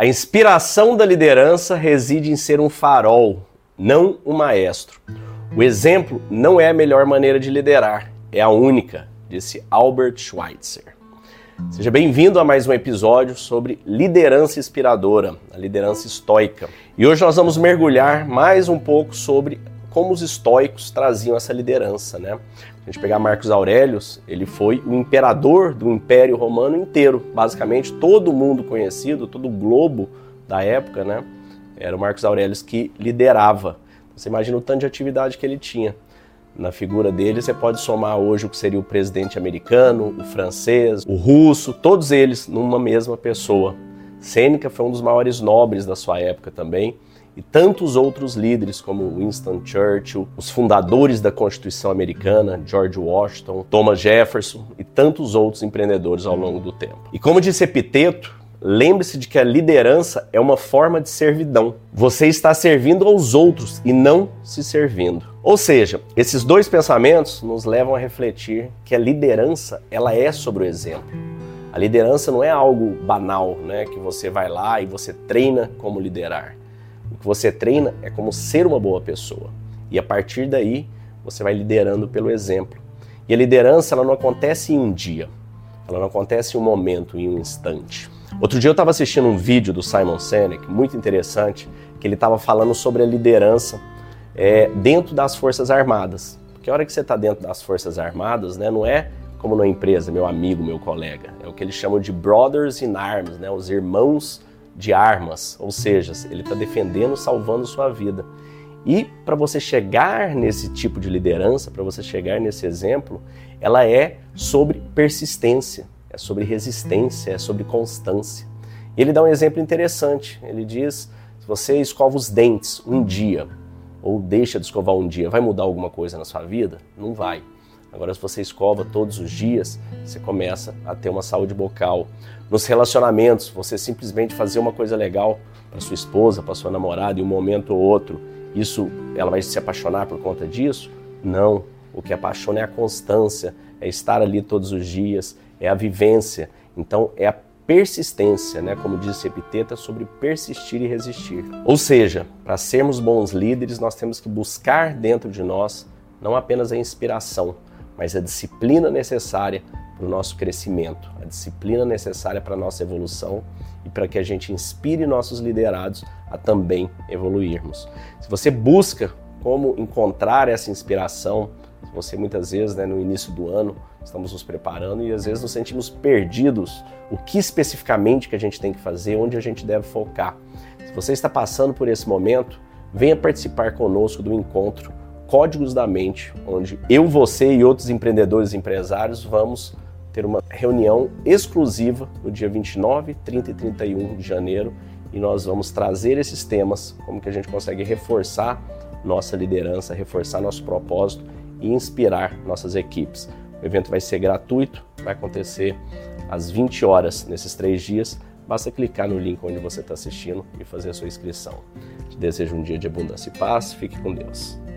A inspiração da liderança reside em ser um farol, não um maestro. O exemplo não é a melhor maneira de liderar, é a única, disse Albert Schweitzer. Seja bem-vindo a mais um episódio sobre liderança inspiradora, a liderança estoica. E hoje nós vamos mergulhar mais um pouco sobre como os estoicos traziam essa liderança, né? A gente pegar Marcos Aurelius, ele foi o imperador do Império Romano inteiro, basicamente todo mundo conhecido, todo o globo da época, né? Era o Marcos Aurelius que liderava. Você imagina o tanto de atividade que ele tinha. Na figura dele, você pode somar hoje o que seria o presidente americano, o francês, o russo, todos eles numa mesma pessoa. Sêneca foi um dos maiores nobres da sua época também e tantos outros líderes como Winston Churchill, os fundadores da Constituição Americana, George Washington, Thomas Jefferson e tantos outros empreendedores ao longo do tempo. E como disse Epiteto, lembre-se de que a liderança é uma forma de servidão. Você está servindo aos outros e não se servindo. Ou seja, esses dois pensamentos nos levam a refletir que a liderança, ela é sobre o exemplo. A liderança não é algo banal, né, que você vai lá e você treina como liderar. O que você treina é como ser uma boa pessoa. E a partir daí, você vai liderando pelo exemplo. E a liderança ela não acontece em um dia. Ela não acontece em um momento, em um instante. Outro dia eu estava assistindo um vídeo do Simon Sinek, muito interessante, que ele estava falando sobre a liderança é, dentro das Forças Armadas. Porque a hora que você está dentro das Forças Armadas, né, não é como numa empresa, meu amigo, meu colega. É o que eles chamam de brothers in arms, né, os irmãos de armas, ou seja, ele está defendendo, salvando sua vida. E para você chegar nesse tipo de liderança, para você chegar nesse exemplo, ela é sobre persistência, é sobre resistência, é sobre constância. E ele dá um exemplo interessante. Ele diz: se você escova os dentes um dia, ou deixa de escovar um dia, vai mudar alguma coisa na sua vida? Não vai. Agora, se você escova todos os dias, você começa a ter uma saúde bucal. Nos relacionamentos, você simplesmente fazer uma coisa legal para sua esposa, para sua namorada, em um momento ou outro, isso, ela vai se apaixonar por conta disso? Não. O que apaixona é a constância, é estar ali todos os dias, é a vivência. Então, é a persistência, né? como disse Epiteta, sobre persistir e resistir. Ou seja, para sermos bons líderes, nós temos que buscar dentro de nós não apenas a inspiração, mas a disciplina necessária para o nosso crescimento, a disciplina necessária para a nossa evolução e para que a gente inspire nossos liderados a também evoluirmos. Se você busca como encontrar essa inspiração, você muitas vezes, né, no início do ano, estamos nos preparando e às vezes nos sentimos perdidos, o que especificamente que a gente tem que fazer, onde a gente deve focar. Se você está passando por esse momento, venha participar conosco do encontro Códigos da Mente, onde eu, você e outros empreendedores e empresários vamos ter uma reunião exclusiva no dia 29, 30 e 31 de janeiro e nós vamos trazer esses temas, como que a gente consegue reforçar nossa liderança, reforçar nosso propósito e inspirar nossas equipes. O evento vai ser gratuito, vai acontecer às 20 horas nesses três dias. Basta clicar no link onde você está assistindo e fazer a sua inscrição. Te desejo um dia de abundância e paz. Fique com Deus.